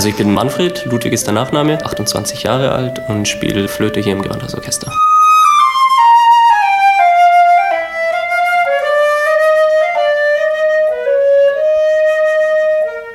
Also ich bin Manfred, Ludwig ist der Nachname, 28 Jahre alt und spiele Flöte hier im Gewandhausorchester.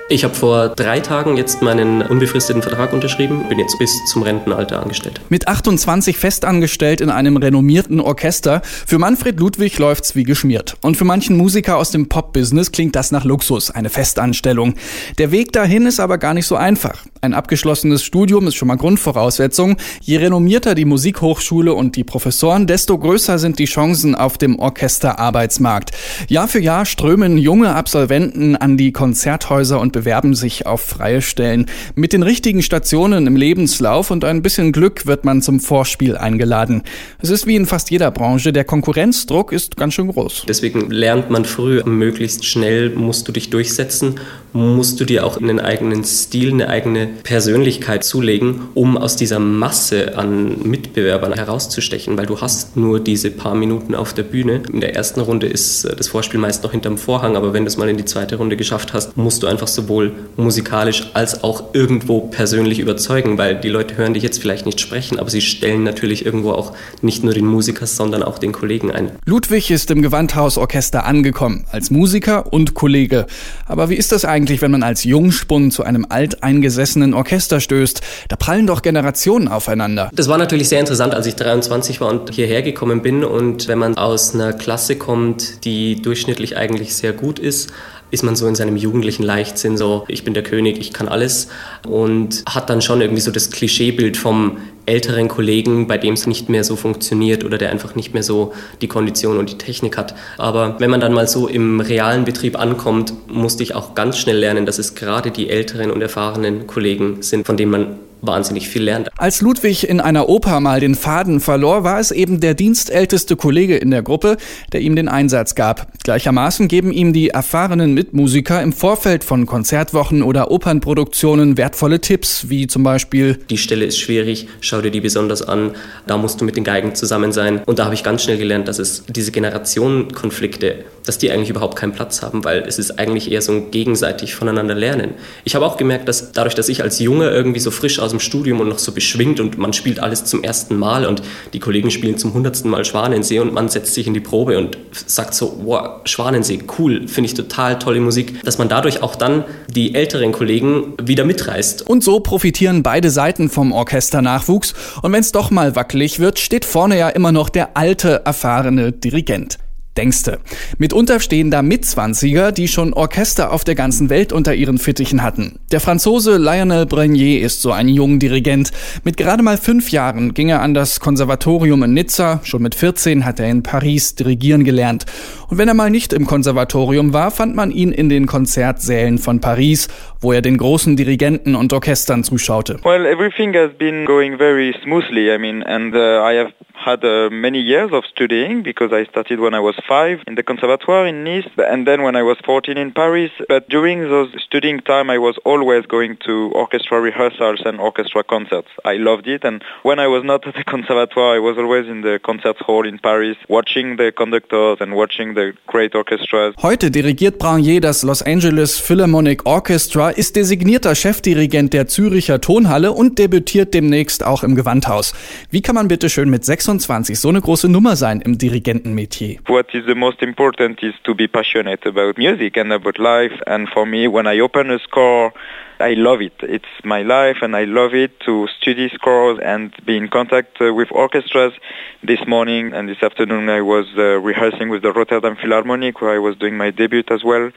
Ich habe vor drei Tagen jetzt meinen unbefristeten Vertrag unterschrieben, bin jetzt bis zum Rentenalter angestellt. Mit 28 festangestellt in einem renommierten Orchester. Für Manfred Ludwig läuft's wie geschmiert. Und für manchen Musiker aus dem Pop-Business klingt das nach Luxus, eine Festanstellung. Der Weg dahin ist aber gar nicht so einfach. Ein abgeschlossenes Studium ist schon mal Grundvoraussetzung. Je renommierter die Musikhochschule und die Professoren, desto größer sind die Chancen auf dem Orchesterarbeitsmarkt. Jahr für Jahr strömen junge Absolventen an die Konzerthäuser und bewerben sich auf freie Stellen. Mit den richtigen Stationen im Lebenslauf und ein bisschen Glück wird man zum Vorspiel eingeladen. Es ist wie in fast jeder Branche, der Konkurrenzdruck ist ganz schön groß. Deswegen lernt man früh, möglichst schnell musst du dich durchsetzen, musst du dir auch einen eigenen Stil, eine eigene Persönlichkeit zulegen, um aus dieser Masse an Mitbewerbern herauszustechen, weil du hast nur diese paar Minuten auf der Bühne. In der ersten Runde ist das Vorspiel meist noch hinterm Vorhang, aber wenn du es mal in die zweite Runde geschafft hast, musst du einfach sowohl musikalisch als auch irgendwo persönlich überzeugen, weil die Leute hören dich jetzt vielleicht nicht sprechen, aber sie stellen natürlich irgendwo auch nicht nur den Musiker, sondern auch den Kollegen ein. Ludwig ist im Gewandhausorchester angekommen, als Musiker und Kollege. Aber wie ist das eigentlich, wenn man als Jungspund zu einem alteingesessenen ein Orchester stößt. Da prallen doch Generationen aufeinander. Das war natürlich sehr interessant, als ich 23 war und hierher gekommen bin. Und wenn man aus einer Klasse kommt, die durchschnittlich eigentlich sehr gut ist, ist man so in seinem jugendlichen Leichtsinn so, ich bin der König, ich kann alles und hat dann schon irgendwie so das Klischeebild vom älteren Kollegen, bei dem es nicht mehr so funktioniert oder der einfach nicht mehr so die Kondition und die Technik hat. Aber wenn man dann mal so im realen Betrieb ankommt, musste ich auch ganz schnell lernen, dass es gerade die älteren und erfahrenen Kollegen sind, von denen man wahnsinnig viel lernt. Als Ludwig in einer Oper mal den Faden verlor, war es eben der dienstälteste Kollege in der Gruppe, der ihm den Einsatz gab. Gleichermaßen geben ihm die erfahrenen Mitmusiker im Vorfeld von Konzertwochen oder Opernproduktionen wertvolle Tipps, wie zum Beispiel Die Stelle ist schwierig, schau dir die besonders an, da musst du mit den Geigen zusammen sein. Und da habe ich ganz schnell gelernt, dass es diese Generationenkonflikte, dass die eigentlich überhaupt keinen Platz haben, weil es ist eigentlich eher so ein gegenseitig voneinander lernen. Ich habe auch gemerkt, dass dadurch, dass ich als Junge irgendwie so frisch aus dem Studium und noch so beschwingt und man spielt alles zum ersten Mal und die Kollegen spielen zum hundertsten Mal Schwanensee und man setzt sich in die Probe und sagt so, wow, Schwanensee, cool, finde ich total tolle Musik, dass man dadurch auch dann die älteren Kollegen wieder mitreißt. Und so profitieren beide Seiten vom Orchesternachwuchs und wenn es doch mal wackelig wird, steht vorne ja immer noch der alte, erfahrene Dirigent. Denkste. Mitunter stehen da Mitzwanziger, die schon Orchester auf der ganzen Welt unter ihren Fittichen hatten. Der Franzose Lionel Brenier ist so ein junger Dirigent. Mit gerade mal fünf Jahren ging er an das Konservatorium in Nizza. Schon mit 14 hat er in Paris dirigieren gelernt. Und wenn er mal nicht im Konservatorium war, fand man ihn in den Konzertsälen von Paris, wo er den großen Dirigenten und Orchestern zuschaute. Well, everything has been going very smoothly. I mean, and uh, I have had uh, many years of studying because I started when I was five in the conservatoire in Nice and then when I was 14 in Paris. But during those studying time, I was always going to orchestra rehearsals and orchestra concerts. I loved it. And when I was not at the conservatoire, I was always in the concert hall in Paris, watching the conductors and watching the great orchestras. Heute dirigiert Branier das Los Angeles Philharmonic Orchestra, ist designierter Chefdirigent der Züricher Tonhalle und debütiert demnächst auch im Gewandhaus. Wie kann man bitte schön mit 26 26 so eine große Nummer sein im Dirigentenmetier? What is the most important is to be passionate about music and about life. And for me, when I open a score, I love it. It's my life and I love it to study scores and be in contact uh, with orchestras. This morning and this afternoon I was uh, rehearsing with the Rotterdam Philharmonic where I was doing my debut as well.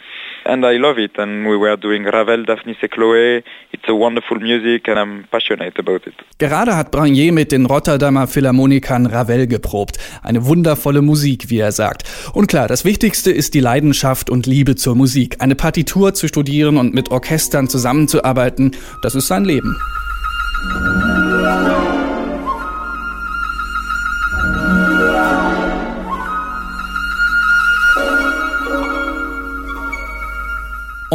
And I love it and we were doing Ravel, Daphnis et Chloé. It's a wonderful music and I'm passionate about it. Gerade hat Branier mit den Rotterdamer Philharmonikern Ravel geprobt. Eine wundervolle Musik, wie er sagt. Und klar, das Wichtigste ist die Leidenschaft und Liebe zur Musik. Eine Partitur zu studieren und mit Orchestern zusammenzuarbeiten, das ist sein Leben.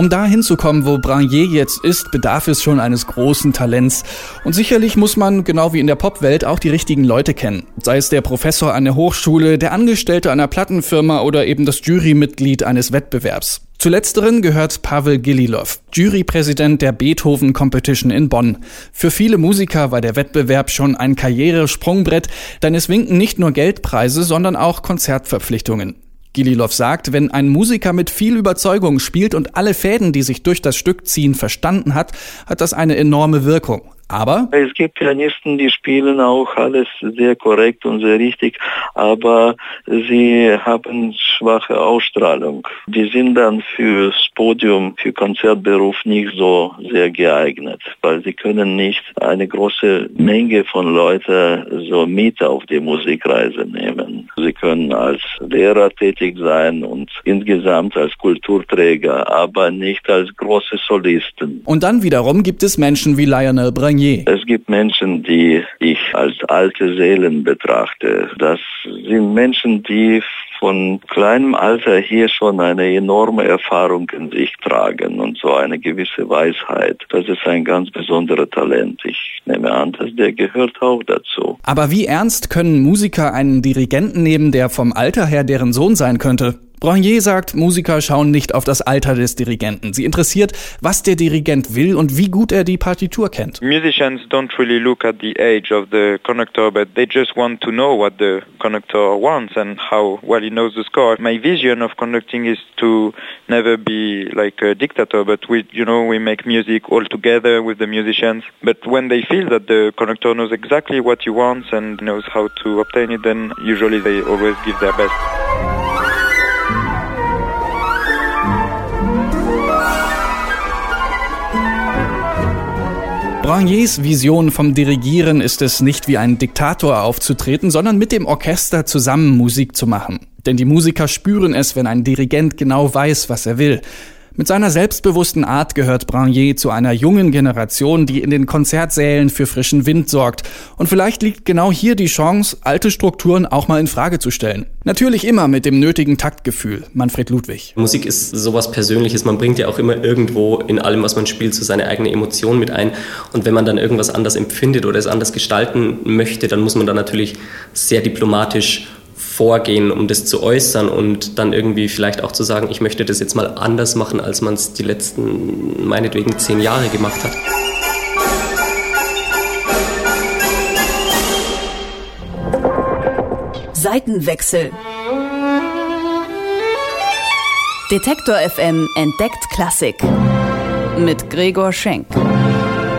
Um da hinzukommen, wo Branier jetzt ist, bedarf es schon eines großen Talents. Und sicherlich muss man, genau wie in der Popwelt, auch die richtigen Leute kennen. Sei es der Professor an der Hochschule, der Angestellte einer Plattenfirma oder eben das Jurymitglied eines Wettbewerbs. Zu letzteren gehört Pavel Gililov, Jurypräsident der Beethoven Competition in Bonn. Für viele Musiker war der Wettbewerb schon ein Karrieresprungbrett, denn es winken nicht nur Geldpreise, sondern auch Konzertverpflichtungen. Gililov sagt, wenn ein Musiker mit viel Überzeugung spielt und alle Fäden, die sich durch das Stück ziehen, verstanden hat, hat das eine enorme Wirkung. Aber es gibt Pianisten, die spielen auch alles sehr korrekt und sehr richtig, aber sie haben schwache Ausstrahlung. Die sind dann fürs Podium, für Konzertberuf nicht so sehr geeignet, weil sie können nicht eine große Menge von Leuten so mit auf die Musikreise nehmen. Sie können als Lehrer tätig sein und insgesamt als Kulturträger, aber nicht als große Solisten. Und dann wiederum gibt es Menschen wie Lionel Branier Grenier. Es gibt Menschen, die ich als alte Seelen betrachte. Das sind Menschen, die von kleinem Alter hier schon eine enorme Erfahrung in sich tragen und so eine gewisse Weisheit. Das ist ein ganz besonderes Talent. Ich nehme an, dass der gehört auch dazu. Aber wie ernst können Musiker einen Dirigenten nehmen, der vom Alter her deren Sohn sein könnte? Branier sagt, Musiker schauen nicht auf das Alter des Dirigenten. Sie interessiert, was der Dirigent will und wie gut er die Partitur kennt. Musicians don't really look at the age of the conductor, but they just want to know what the conductor wants and how well he knows the score. My vision of conducting is to never be like a dictator, but we, you know, we make music all together with the musicians. But when they feel that the conductor knows exactly what he wants and knows how to obtain it, then usually they always give their best. Braniers Vision vom Dirigieren ist es nicht wie ein Diktator aufzutreten, sondern mit dem Orchester zusammen Musik zu machen. Denn die Musiker spüren es, wenn ein Dirigent genau weiß, was er will. Mit seiner selbstbewussten Art gehört Branier zu einer jungen Generation, die in den Konzertsälen für frischen Wind sorgt. Und vielleicht liegt genau hier die Chance, alte Strukturen auch mal in Frage zu stellen. Natürlich immer mit dem nötigen Taktgefühl. Manfred Ludwig. Musik ist sowas Persönliches. Man bringt ja auch immer irgendwo in allem, was man spielt, so seine eigene Emotion mit ein. Und wenn man dann irgendwas anders empfindet oder es anders gestalten möchte, dann muss man da natürlich sehr diplomatisch vorgehen, um das zu äußern und dann irgendwie vielleicht auch zu sagen, ich möchte das jetzt mal anders machen, als man es die letzten, meinetwegen, zehn Jahre gemacht hat. Seitenwechsel. Detektor FM entdeckt Klassik. Mit Gregor Schenk.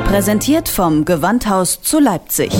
Präsentiert vom Gewandhaus zu Leipzig.